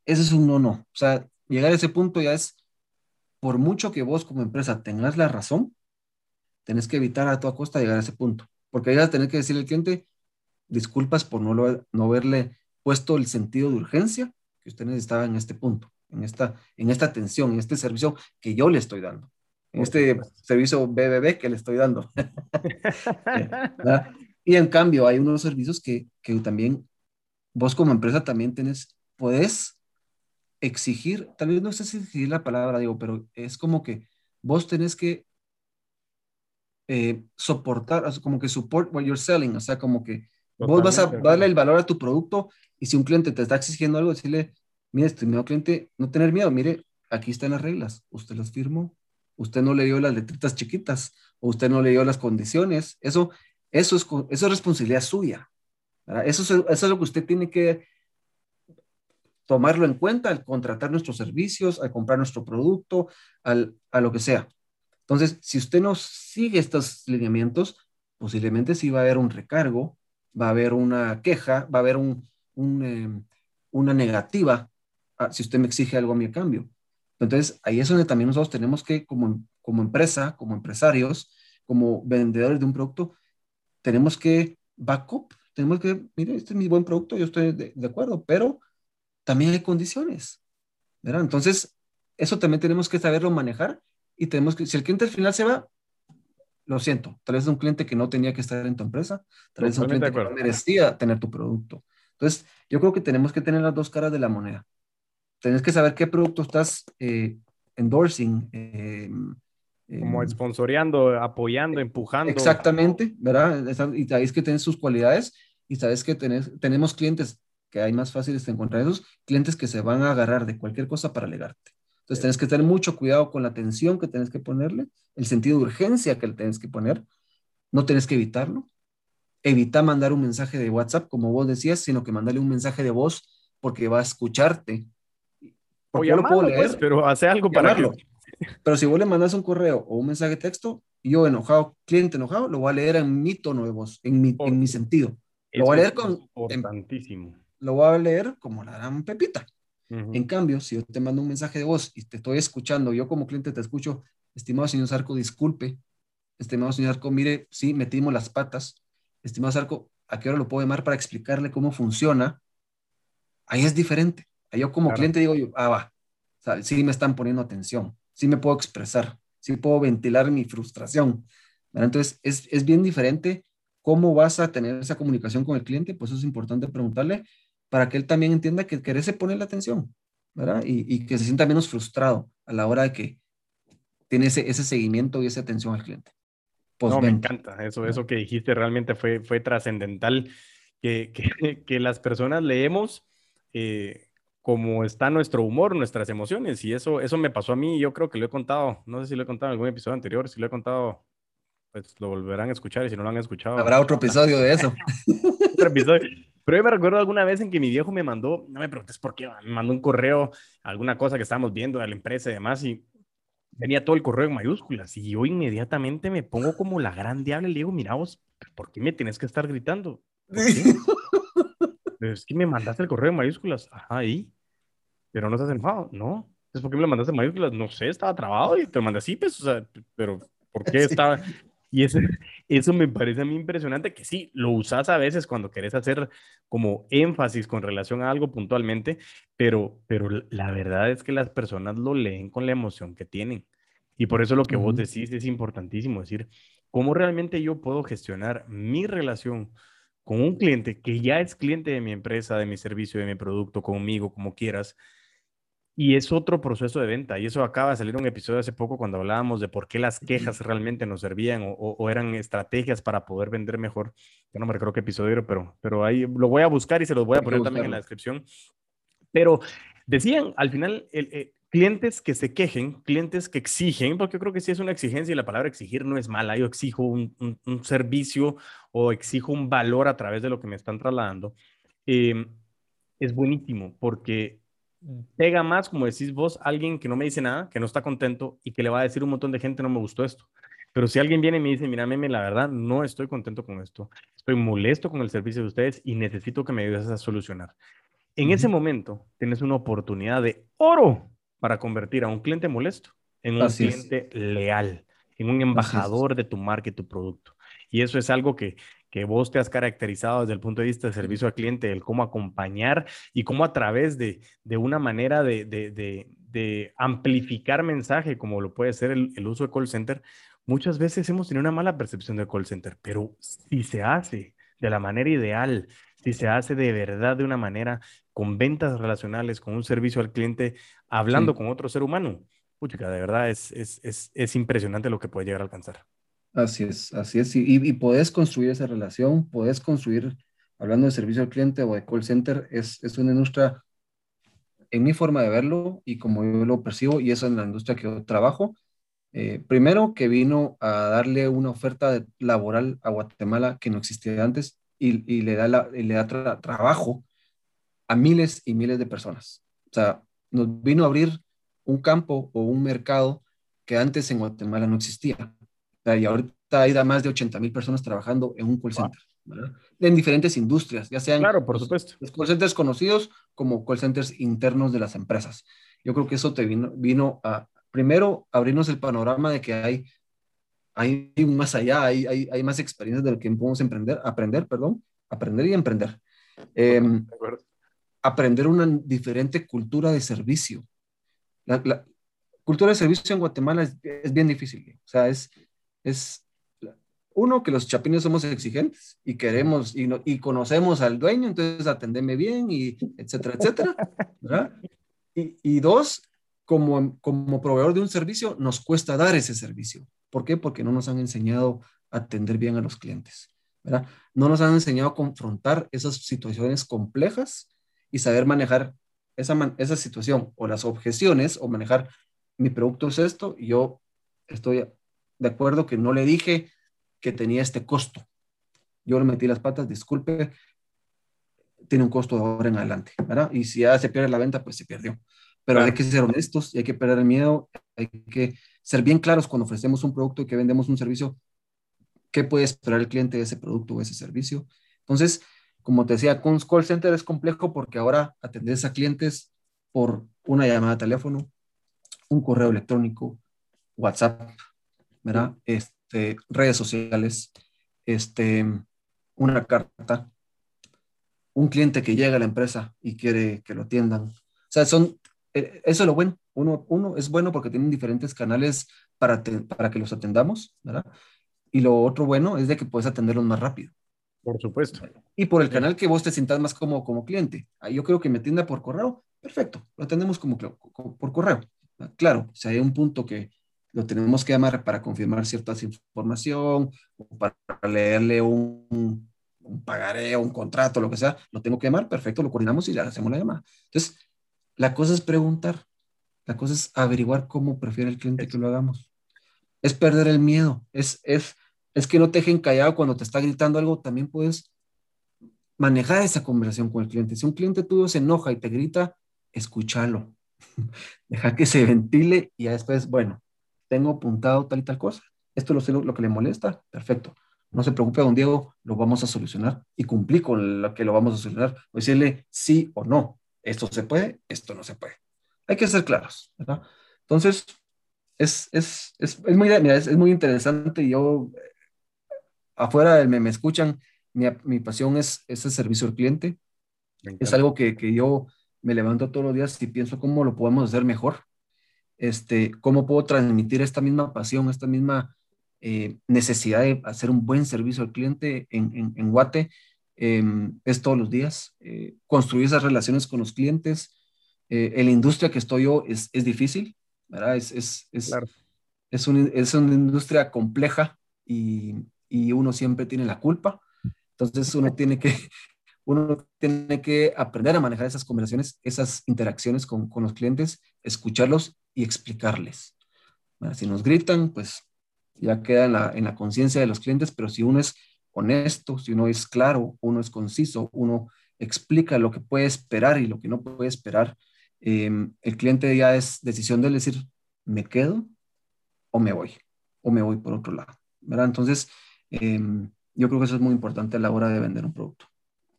A: Ese es un no, no. O sea, llegar a ese punto ya es, por mucho que vos como empresa tengas la razón, tenés que evitar a toda costa llegar a ese punto porque vas a tener que decirle al cliente, disculpas por no, lo, no haberle puesto el sentido de urgencia que usted necesitaba en este punto, en esta, en esta atención, en este servicio que yo le estoy dando, en este servicio BBB que le estoy dando. y en cambio, hay unos servicios que, que también vos como empresa también tenés, podés exigir, tal vez no sé si exigir la palabra, digo, pero es como que vos tenés que eh, soportar, como que support what you're selling, o sea, como que vos vas a darle el valor a tu producto y si un cliente te está exigiendo algo, decirle, mire, estimado cliente, no tener miedo, mire, aquí están las reglas, usted las firmó, usted no leyó las letritas chiquitas, o usted no leyó las condiciones, eso, eso, es, eso es responsabilidad suya, Eso es, eso es lo que usted tiene que tomarlo en cuenta al contratar nuestros servicios, al comprar nuestro producto, al, a lo que sea. Entonces, si usted no sigue estos lineamientos, posiblemente sí va a haber un recargo, va a haber una queja, va a haber un, em, una negativa ah, si usted me exige algo a mi cambio. Entonces, ahí es donde también nosotros tenemos que, como, como empresa, como empresarios, como vendedores de un producto, tenemos que backup, tenemos que, mire, este es mi buen producto, yo estoy de, de acuerdo, pero también hay condiciones, ¿verdad? Entonces, eso también tenemos que saberlo manejar y tenemos que, si el cliente al final se va, lo siento, tal vez es un cliente que no tenía que estar en tu empresa, tal vez es un cliente que no merecía tener tu producto. Entonces, yo creo que tenemos que tener las dos caras de la moneda. Tienes que saber qué producto estás eh, endorsing.
B: Em, Como em, sponsoreando, apoyando, empujando.
A: Exactamente, ¿verdad? Y sabéis que tienes sus cualidades y sabes que tenés, tenemos clientes que hay más fáciles de encontrar esos clientes que se van a agarrar de cualquier cosa para alegarte. Entonces, tienes que tener mucho cuidado con la atención que tienes que ponerle, el sentido de urgencia que le tienes que poner. No tienes que evitarlo. Evita mandar un mensaje de WhatsApp, como vos decías, sino que mandale un mensaje de voz porque va a escucharte.
B: Porque yo lo puedo pues, leer, pero hace algo para
A: verlo. Pero si vos le mandas un correo o un mensaje de texto, yo enojado, cliente enojado, lo voy a leer en mi tono de voz, en mi, en mi sentido. Lo voy a leer con...
B: Importantísimo.
A: lo voy a leer como la gran pepita. En cambio, si yo te mando un mensaje de voz y te estoy escuchando, yo como cliente te escucho, estimado señor Sarco, disculpe, estimado señor Arco, mire, sí, metimos las patas, estimado Arco, ¿a qué hora lo puedo llamar para explicarle cómo funciona? Ahí es diferente. Ahí yo como cliente digo, yo, ah, va, o sea, sí me están poniendo atención, sí me puedo expresar, sí puedo ventilar mi frustración. Entonces, es, es bien diferente cómo vas a tener esa comunicación con el cliente, pues eso es importante preguntarle para que él también entienda que querés ponerle atención, ¿verdad? Y, y, que se sienta menos frustrado a la hora de que tiene ese, ese seguimiento y esa atención al cliente.
B: No, me encanta. Eso, eso que dijiste realmente fue, fue trascendental. Que, que, que, las personas leemos eh, como está nuestro humor, nuestras emociones. Y eso, eso me pasó a mí. Yo creo que lo he contado. No sé si lo he contado en algún episodio anterior. Si lo he contado, pues lo volverán a escuchar. Y si no lo han escuchado.
A: Habrá otro episodio de eso.
B: otro episodio. Pero yo me recuerdo alguna vez en que mi viejo me mandó, no me preguntes por qué, me mandó un correo, alguna cosa que estábamos viendo de la empresa y demás. Y venía todo el correo en mayúsculas y yo inmediatamente me pongo como la gran diabla y le digo, mira vos, ¿por qué me tienes que estar gritando? es que me mandaste el correo en mayúsculas. Ajá, ahí. Pero no estás enojado. No. ¿Es por qué me lo mandaste en mayúsculas? No sé, estaba trabado y te lo mandé así, pues, o sea, pero ¿por qué estaba? Y eso, eso me parece a mí impresionante, que sí, lo usas a veces cuando querés hacer como énfasis con relación a algo puntualmente, pero, pero la verdad es que las personas lo leen con la emoción que tienen. Y por eso lo que vos decís es importantísimo, decir, ¿cómo realmente yo puedo gestionar mi relación con un cliente que ya es cliente de mi empresa, de mi servicio, de mi producto, conmigo, como quieras? Y es otro proceso de venta. Y eso acaba de salir un episodio hace poco cuando hablábamos de por qué las quejas realmente nos servían o, eran estrategias para poder vender mejor. Ya no me recuerdo qué episodio, pero, pero ahí lo voy a buscar y se los voy a poner también en la descripción. Pero decían al final, el, eh, clientes que se quejen, clientes que exigen, porque yo creo que sí es una exigencia y la palabra exigir no es mala. Yo exijo un, un, servicio o exijo un valor a través de lo que me están trasladando. Eh, es buenísimo porque pega más, como decís vos, alguien que no me dice nada, que no está contento y que le va a decir un montón de gente, no me gustó esto. Pero si alguien viene y me dice, mira, meme, la verdad, no estoy contento con esto, estoy molesto con el servicio de ustedes y necesito que me ayudes a solucionar. En ese momento tienes una oportunidad de oro para convertir a un cliente molesto en un cliente leal, en un embajador de tu marca y tu producto. Y eso es algo que, que vos te has caracterizado desde el punto de vista de servicio al cliente, el cómo acompañar y cómo a través de, de una manera de, de, de, amplificar mensaje, como lo puede ser el, el, uso de call center, muchas veces hemos tenido una mala percepción del call center, pero si se hace de la manera ideal, si se hace de verdad de una manera con ventas relacionales, con un servicio al cliente, hablando con otro ser humano, pucha, de verdad es, es, es, es impresionante lo que puede llegar a alcanzar.
A: Así es, así es. Y, y podés construir esa relación, podés construir, hablando de servicio al cliente o de call center, es, es una industria, en mi forma de verlo y como yo lo percibo, y eso en la industria que yo trabajo, eh, primero que vino a darle una oferta laboral a Guatemala que no existía antes y, y le da, le da trabajo a miles y miles de personas. O sea, nos vino a abrir un campo o un mercado que antes en Guatemala no existía y ahorita hay más de 80 mil personas trabajando en un call center, En diferentes industrias, ya sean
B: claro, por supuesto.
A: los call centers conocidos como call centers internos de las empresas. Yo creo que eso te vino, vino a, primero, abrirnos el panorama de que hay, hay más allá, hay, hay, hay más experiencias de lo que podemos emprender, aprender, perdón, aprender y emprender. Em, aprender una diferente cultura de servicio. La, la, cultura de servicio en Guatemala es, es bien difícil. O sea, es, es uno, que los chapines somos exigentes y queremos y, y conocemos al dueño, entonces atendeme bien y etcétera, etcétera. Y, y, dos, como, como proveedor de un servicio, nos cuesta dar ese servicio. ¿Por qué? Porque no nos han enseñado a atender bien a los clientes. ¿verdad? No nos han enseñado a confrontar esas situaciones complejas y saber manejar esa, esa situación o las objeciones o manejar mi producto es esto y yo estoy de acuerdo que no le dije que tenía este costo. Yo le metí las patas, disculpe, tiene un costo de ahora en adelante, ¿verdad? Y si ya se pierde la venta, pues se perdió. Pero hay que ser honestos y hay que perder el miedo, hay que ser bien claros cuando ofrecemos un producto y que vendemos un servicio, qué puede esperar el cliente de ese producto o ese servicio. Entonces, como te decía, con call center es complejo porque ahora atendes a clientes por una llamada de teléfono, un correo electrónico, WhatsApp, ¿verdad? Este, redes sociales, este, una carta, un cliente que llega a la empresa y quiere que lo atiendan. O sea, son, eh, eso es lo bueno. Uno, uno es bueno porque tienen diferentes canales para, para que los atendamos, ¿verdad? Y lo otro bueno es de que puedes atenderlos más rápido.
B: Por supuesto.
A: Y por el canal que vos te sientas más como, como cliente. Yo creo que me atienda por correo, perfecto, lo atendemos como, por correo. Claro, si hay un punto que lo tenemos que llamar para confirmar cierta información o para leerle un, un pagaré o un contrato, lo que sea, lo tengo que llamar, perfecto, lo coordinamos y le hacemos la llamada. Entonces, la cosa es preguntar, la cosa es averiguar cómo prefiere el cliente que lo hagamos. Es perder el miedo, es, es, es que no te dejen callado cuando te está gritando algo, también puedes manejar esa conversación con el cliente. Si un cliente tuyo se enoja y te grita, escúchalo. Deja que se ventile y ya después, bueno, tengo apuntado tal y tal cosa. Esto es lo, lo que le molesta, perfecto. No se preocupe, don Diego, lo vamos a solucionar y cumplí con lo que lo vamos a solucionar. O decirle sí o no. Esto se puede, esto no se puede. Hay que ser claros, ¿verdad? Entonces, es, es, es, es muy, es, muy interesante yo, afuera me, me escuchan, mi, mi, pasión es ese servicio al cliente. Es algo que, que, yo me levanto todos los días y pienso cómo lo podemos hacer mejor. Este, cómo puedo transmitir esta misma pasión, esta misma eh, necesidad de hacer un buen servicio al cliente en, en, en Guate em, es todos los días. Eh, construir esas relaciones con los clientes. Eh, en la industria que estoy yo es, es difícil, ¿verdad? Es, es, es, es, un, es una industria compleja y, y, uno siempre tiene la culpa. Entonces uno tiene que, uno tiene que aprender a manejar esas conversaciones, esas interacciones con, con los clientes, escucharlos y explicarles. Si nos gritan, pues ya queda en la, en la conciencia de los clientes, pero si uno es honesto, si uno es claro, uno es conciso, uno explica lo que puede esperar y lo que no puede esperar, em, el cliente ya es decisión de decir, me quedo o me voy, o me voy por otro lado, ¿verdad? Entonces, em, yo creo que eso es muy importante a la hora de vender un producto.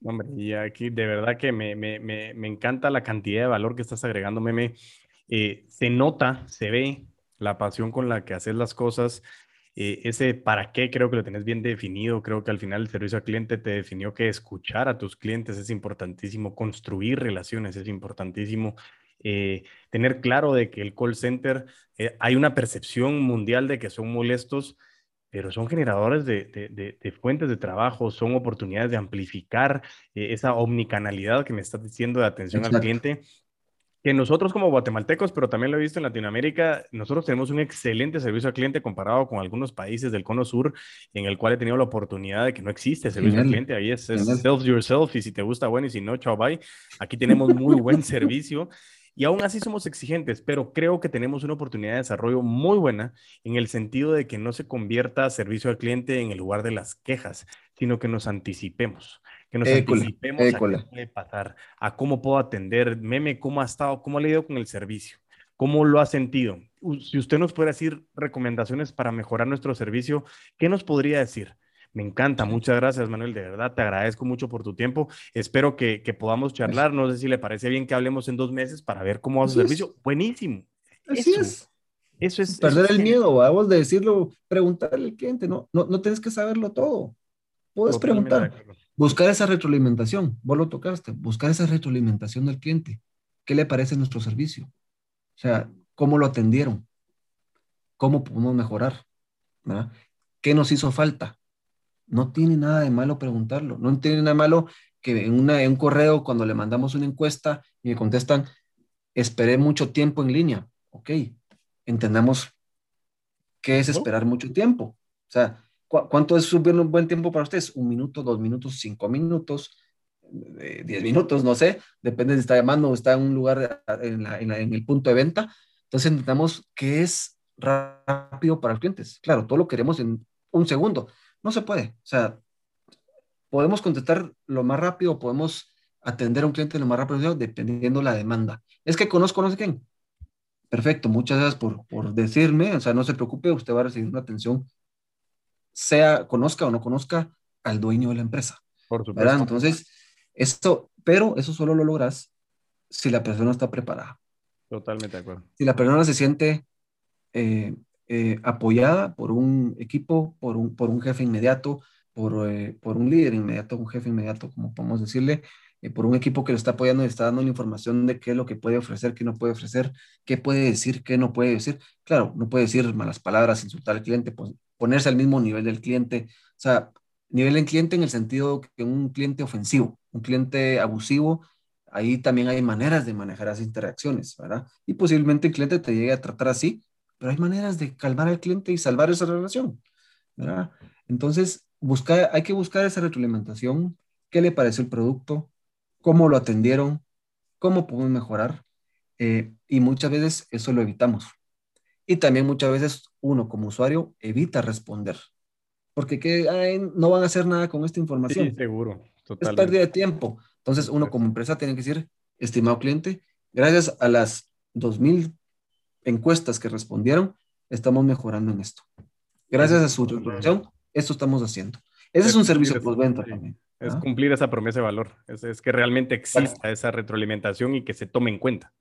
B: Hombre, y aquí de verdad que me, me, me, me encanta la cantidad de valor que estás agregando, Meme. Eh, se nota, se ve la pasión con la que haces las cosas, eh, ese para qué creo que lo tenés bien definido. Creo que al final el servicio al cliente te definió que escuchar a tus clientes es importantísimo, construir relaciones es importantísimo. Eh, tener claro de que el call center, hay una percepción mundial de que son molestos, pero son generadores de, de, de, fuentes de trabajo, son oportunidades de amplificar esa omnicanalidad que me estás diciendo de atención al cliente que nosotros como guatemaltecos, pero también lo he visto en Latinoamérica, nosotros tenemos un excelente servicio al cliente comparado con algunos países del cono sur, en el cual he tenido la oportunidad de que no existe servicio al cliente. Ahí es, self yourself y si te gusta, bueno, y si no, chao, bye. Aquí tenemos muy buen servicio. Y aún así somos exigentes, pero creo que tenemos una oportunidad de desarrollo muy buena en el sentido de que no se convierta servicio al cliente en el lugar de las quejas, sino que nos anticipemos que nos anticipemos a qué puede pasar, a cómo puedo atender. Meme, ¿cómo ha estado? ¿Cómo ha leído con el servicio? ¿Cómo lo ha sentido? Si usted nos puede decir recomendaciones para mejorar nuestro servicio, ¿qué nos podría decir? Me encanta, muchas gracias Manuel, de verdad te agradezco mucho por tu tiempo. Espero que, que podamos charlar, no sé si le parece bien que hablemos en dos meses para ver cómo va su servicio. Buenísimo.
A: Así eso, es. Eso es. Perder el miedo, vamos de decirlo, preguntarle al cliente, no, no, no tienes que saberlo todo. Puedes preguntar. Buscar esa retroalimentación, vos lo tocaste, buscar esa retroalimentación del cliente. ¿Qué le parece nuestro servicio? O sea, ¿cómo lo atendieron? ¿Cómo podemos mejorar? ¿Qué nos hizo falta? No tiene nada de malo preguntarlo. No tiene nada de malo que en, una, en un correo, cuando le mandamos una encuesta y me contestan, esperé mucho tiempo en línea. Ok, entendamos qué es esperar mucho tiempo. O sea, ¿Cuánto es un buen tiempo para ustedes? ¿Un minuto, dos minutos, cinco minutos, diez minutos? No sé, depende si está llamando o está en un lugar en, el punto de venta. Entonces intentamos qué es rápido para los clientes. Claro, todo lo queremos en un segundo. No se puede. O sea, podemos contestar lo más rápido, podemos atender a un cliente lo más rápido, dependiendo la demanda. Es que conozco no sé quién. Perfecto, muchas gracias por, por decirme. O sea, no se preocupe, usted va a recibir una atención sea, conozca o no conozca al dueño de la empresa. Por supuesto. Entonces, esto, pero eso solo lo logras si la persona está preparada.
B: Totalmente de acuerdo.
A: Si la persona se siente eh, eh, apoyada por un equipo, por un, por un jefe inmediato, por, eh, por un líder inmediato, un jefe inmediato, como podemos decirle, eh, por un equipo que lo está apoyando y está dando la información de qué es lo que puede ofrecer, qué no puede ofrecer, qué puede decir, qué no puede decir. Claro, no puede decir malas palabras, insultar al cliente, pues, ponerse al mismo nivel del cliente. O sea, nivel en cliente en el sentido que un cliente ofensivo, un cliente abusivo, ahí también hay maneras de manejar esas interacciones, ¿verdad? Y posiblemente el cliente te llegue a tratar así, pero hay maneras de calmar al cliente y salvar esa relación, ¿verdad? Entonces, buscar, hay que buscar esa retroalimentación, qué le pareció el producto, cómo lo atendieron, cómo podemos mejorar, eh, y muchas veces eso lo evitamos. Y también muchas veces uno como usuario evita responder, porque que, no van a hacer nada con esta información.
B: Sí, seguro.
A: Es pérdida de tiempo. Entonces, uno como empresa tiene que decir, estimado cliente, gracias a las 2.000 encuestas que respondieron, estamos mejorando en esto. Gracias a su resolución, esto estamos haciendo. Ese es, un servicio postventa también.
B: Es ¿ah? cumplir esa promesa de valor. Es, que realmente exista esa retroalimentación y que se tome en cuenta.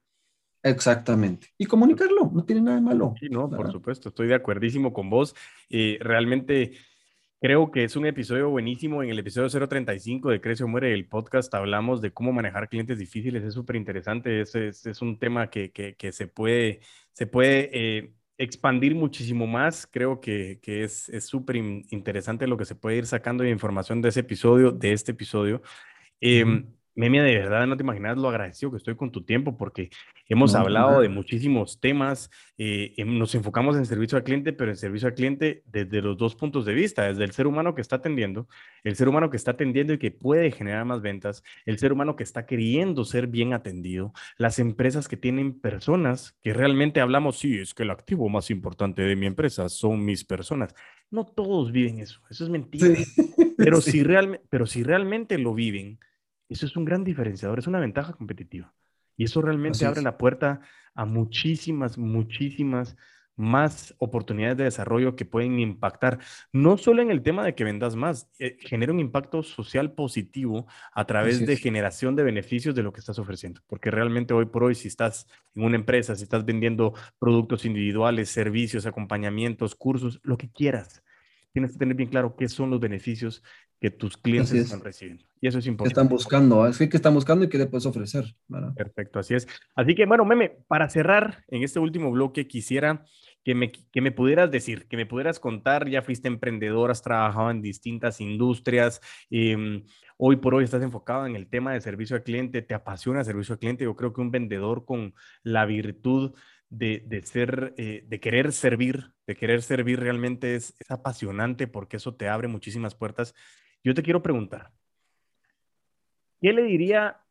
A: Exactamente. Y comunicarlo, no tiene nada de malo.
B: Sí, no, por supuesto, estoy de acuerdísimo con vos. y realmente Creo que es un episodio buenísimo. En el episodio 035 de Crece o Muere, el podcast, hablamos de cómo manejar clientes difíciles. Es súper interesante. Es, es, un tema que, que, se puede, se puede eh, expandir muchísimo más. Creo que, que es súper interesante lo que se puede ir sacando de información de ese episodio, de este episodio. Memia, de verdad no te imaginas lo agradecido que estoy con tu tiempo porque hemos hablado de muchísimos temas, eh, em, nos enfocamos en servicio al cliente, pero en servicio al cliente desde los dos puntos de vista, desde el ser humano que está atendiendo, el ser humano que está atendiendo y que puede generar más ventas, el ser humano que está queriendo ser bien atendido, las empresas que tienen personas que realmente hablamos, sí, es que el activo más importante de mi empresa son mis personas. No todos viven eso, eso es mentira. Pero, si pero si realmente lo viven, eso es un gran diferenciador, es una ventaja competitiva. Y eso realmente abre la puerta a muchísimas, muchísimas más oportunidades de desarrollo que pueden impactar, no solo en el tema de que vendas más, eh, genera un impacto social positivo a través de generación de beneficios de lo que estás ofreciendo, porque realmente hoy por hoy, si estás en una empresa, si estás vendiendo productos individuales, servicios, acompañamientos, cursos, lo que quieras, tienes que tener bien claro qué son los beneficios que tus clientes están recibiendo. Y eso es importante.
A: Que están buscando, así que están buscando y qué le puedes ofrecer.
B: Perfecto, así es. Así que, bueno, Meme, para cerrar en este último bloque, quisiera que me, que me pudieras decir, que me pudieras contar, ya fuiste emprendedor, has trabajado en distintas industrias, em, hoy por hoy estás enfocado en el tema de servicio al cliente, te apasiona el servicio al cliente. Yo creo que un vendedor con la virtud de, de ser, eh, de querer servir, de querer servir realmente es, es apasionante porque eso te abre muchísimas puertas yo te quiero preguntar, ¿qué le diría,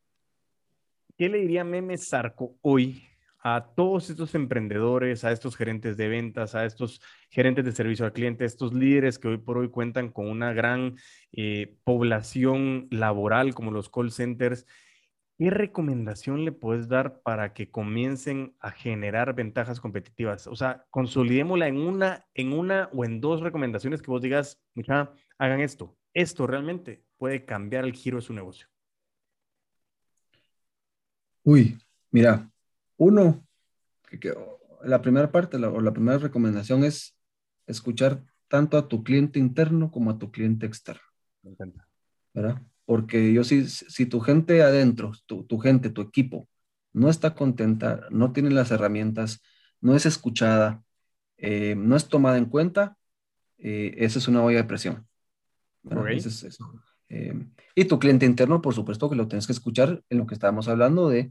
B: qué le diría Meme Sarco hoy a todos estos emprendedores, a estos gerentes de ventas, a estos gerentes de servicio al cliente, a estos líderes que hoy por hoy cuentan con una gran eh, población laboral como los call centers? ¿Qué recomendación le puedes dar para que comiencen a generar ventajas competitivas? O sea, consolidémosla en una, en una o en dos recomendaciones que vos digas, mucha, hagan esto esto realmente puede cambiar el giro de su negocio?
A: Uy, mira, uno, la primera parte o la primera recomendación es escuchar tanto a tu cliente interno como a tu cliente externo. Me encanta. ¿Verdad? Porque yo si, si tu gente adentro, tu, tu gente, tu equipo, no está contenta, no tiene las herramientas, no es escuchada, eh, no es tomada en cuenta, eh, esa es una olla de presión. Eh, y tu cliente interno, por supuesto que lo tienes que escuchar en lo que estábamos hablando de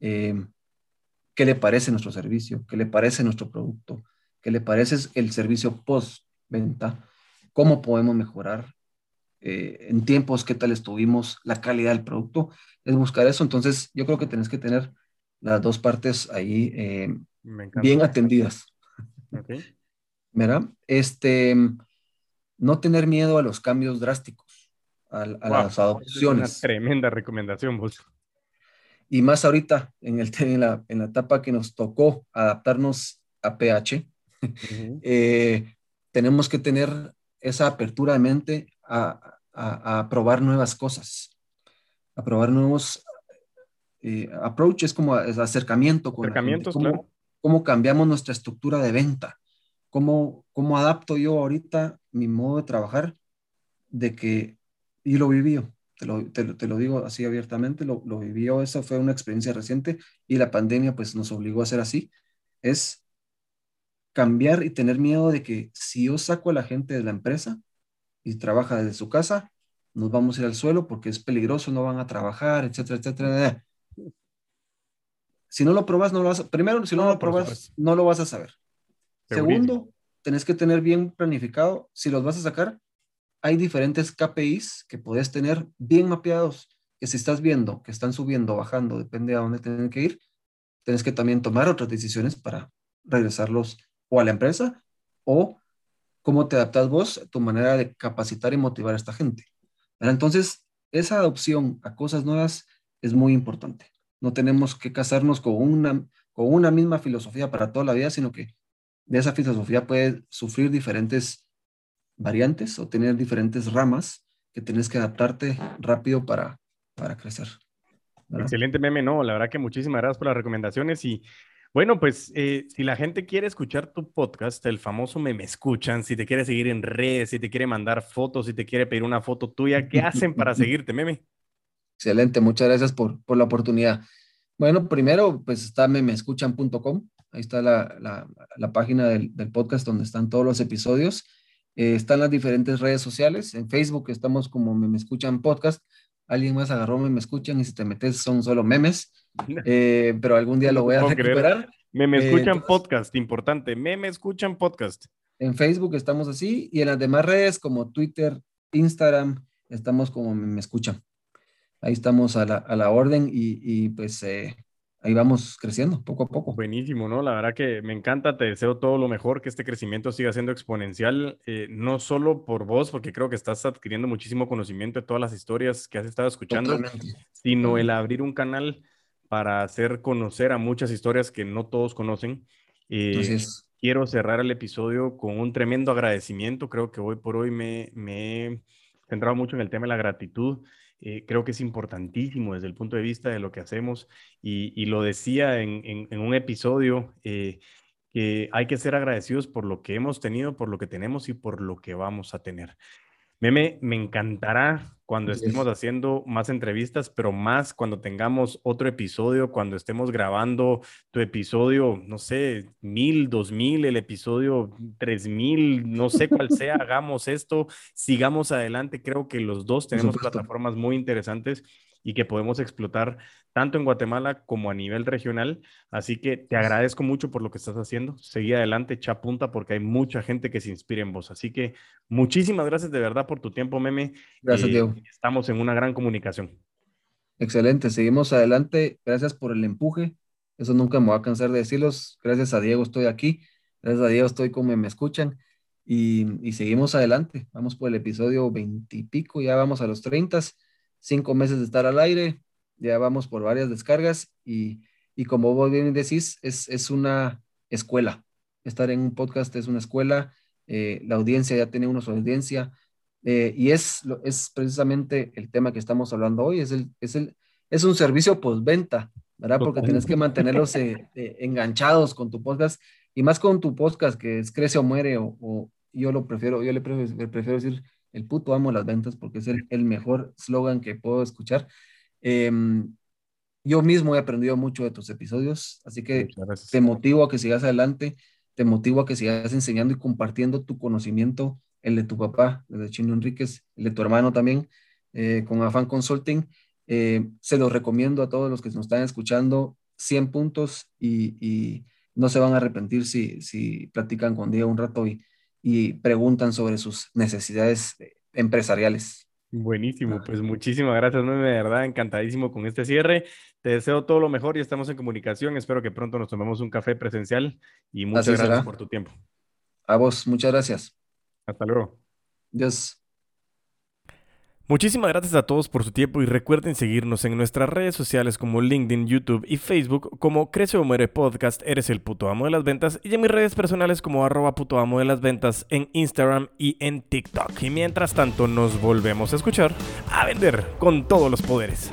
A: qué le parece nuestro servicio, qué le parece nuestro producto, qué le parece el servicio post-venta, cómo podemos mejorar eh, en tiempos, qué tal estuvimos, la calidad del producto, es buscar eso. Entonces, yo creo que tienes que tener las dos partes ahí bien atendidas. Okay. ¿Verdad? Este, no tener miedo a los cambios drásticos, a, las adopciones.
B: Es una tremenda recomendación, vos.
A: Y más ahorita, en, el, en, la, en la etapa que nos tocó adaptarnos a PH, eh, tenemos que tener esa apertura de mente a, a, probar nuevas cosas, a probar nuevos eh, approaches como acercamiento con
B: Acercamientos,
A: cómo, cómo cambiamos nuestra estructura de venta, ¿cómo, ¿cómo adapto yo ahorita mi modo de trabajar? De que, y lo viví te lo, te, lo, digo así abiertamente, lo, lo vivió, esa fue una experiencia reciente y la pandemia pues nos obligó a hacer así, es cambiar y tener miedo de que si yo saco a la gente de la empresa y trabaja desde su casa, nos vamos a ir al suelo porque es peligroso, no van a trabajar, etcétera, etcétera. Si no lo probas, no lo vas a, primero, si no, lo probas, no lo vas a saber. Segundo, tenés que tener bien planificado, si los vas a sacar, hay diferentes KPIs que puedes tener bien mapeados, que si estás viendo que están subiendo, bajando, depende a dónde tienen que ir, tienes que también tomar otras decisiones para regresarlos o a la empresa o cómo te adaptas vos, tu manera de capacitar y motivar a esta gente. Entonces, esa adopción a cosas nuevas es muy importante. No tenemos que casarnos con una, con una misma filosofía para toda la vida, sino que de esa filosofía puede sufrir diferentes variantes o tener diferentes ramas que tienes que adaptarte rápido para, para crecer.
B: Excelente meme, no, la verdad que muchísimas gracias por las recomendaciones y bueno, pues eh, si la gente quiere escuchar tu podcast, el famoso meme escuchan, si te quiere seguir en redes, si te quiere mandar fotos, si te quiere pedir una foto tuya, ¿qué hacen para seguirte, meme?
A: Excelente, muchas gracias por, por la oportunidad. Bueno, primero, pues está memescuchan.com, ahí está la, la, la página del, del, podcast donde están todos los episodios. Eh, están las diferentes redes sociales. En Facebook estamos como Me, Escuchan Podcast. Alguien más agarró Me, Escuchan y si te metes son solo memes. Eh, pero algún día lo voy a recuperar.
B: Me, Me Escuchan Podcast, importante. Me, Me Escuchan Podcast.
A: En Facebook estamos así y en las demás redes como Twitter, Instagram, estamos como Me, Escuchan. Ahí estamos a la, a la orden y, y pues eh, ahí vamos creciendo poco a poco.
B: Buenísimo, ¿no? La verdad que me encanta, te deseo todo lo mejor, que este crecimiento siga siendo exponencial, eh, no solo por vos, porque creo que estás adquiriendo muchísimo conocimiento de todas las historias que has estado escuchando, sino el abrir un canal para hacer conocer a muchas historias que no todos conocen. Eh, quiero cerrar el episodio con un tremendo agradecimiento. Creo que hoy por hoy me, me he centrado mucho en el tema de la gratitud. Eh, creo que es importantísimo desde el punto de vista de lo que hacemos y, lo decía en, un episodio eh, que hay que ser agradecidos por lo que hemos tenido, por lo que tenemos y por lo que vamos a tener. Meme, me encantará cuando estemos haciendo más entrevistas, pero más cuando tengamos otro episodio, cuando estemos grabando tu episodio, no sé, mil, dos mil, el episodio tres mil, no sé cuál sea, hagamos esto, sigamos adelante. Creo que los dos tenemos plataformas muy interesantes y que podemos explotar tanto en Guatemala como a nivel regional. Así que te agradezco mucho por lo que estás haciendo. Seguí adelante, echa punta, porque hay mucha gente que se inspira en vos. Así que muchísimas gracias de verdad por tu tiempo, Meme.
A: Gracias, Diego.
B: Estamos en una gran comunicación.
A: Excelente, seguimos adelante. Gracias por el empuje. Eso nunca me voy a cansar de decirlos. Gracias a Diego estoy aquí. Gracias a Diego estoy como me escuchan. Y, seguimos adelante. Vamos por el episodio veintipico, ya vamos a los treintas. Cinco meses de estar al aire. Ya vamos por varias descargas. Y, como vos bien decís, es, es una escuela. Estar en un podcast es una escuela. Eh, la audiencia ya tiene una audiencia eh, y es, es precisamente el tema que estamos hablando hoy, es, el, es, el, es un servicio postventa, ¿verdad? Porque tienes que mantenerlos eh, enganchados con tu podcast y más con tu podcast que es Crece o Muere o, yo lo prefiero, yo le prefiero, prefiero, decir el puto amo las ventas porque es el, el mejor slogan que puedo escuchar. Em, yo mismo he aprendido mucho de tus episodios, así que te motivo a que sigas adelante, te motivo a que sigas enseñando y compartiendo tu conocimiento el de tu papá, el de Chino Enríquez, el de tu hermano también, eh, con Afan Consulting. Eh, se los recomiendo a todos los que nos están escuchando, 100 puntos y, no se van a arrepentir si, si platican con Diego un rato y, y preguntan sobre sus necesidades empresariales.
B: Buenísimo, pues muchísimas gracias, de verdad, encantadísimo con este cierre. Te deseo todo lo mejor y estamos en comunicación. Espero que pronto nos tomemos un café presencial y muchas gracias por tu tiempo.
A: A vos, muchas gracias.
B: Hasta luego.
A: Dios.
B: Muchísimas gracias a todos por su tiempo y recuerden seguirnos en nuestras redes sociales como LinkedIn, YouTube y Facebook como Crece o Muere Podcast, Eres el puto amo de las ventas y en mis redes personales como arroba puto amo de las ventas en Instagram y en TikTok. Y mientras tanto nos volvemos a escuchar a vender con todos los poderes.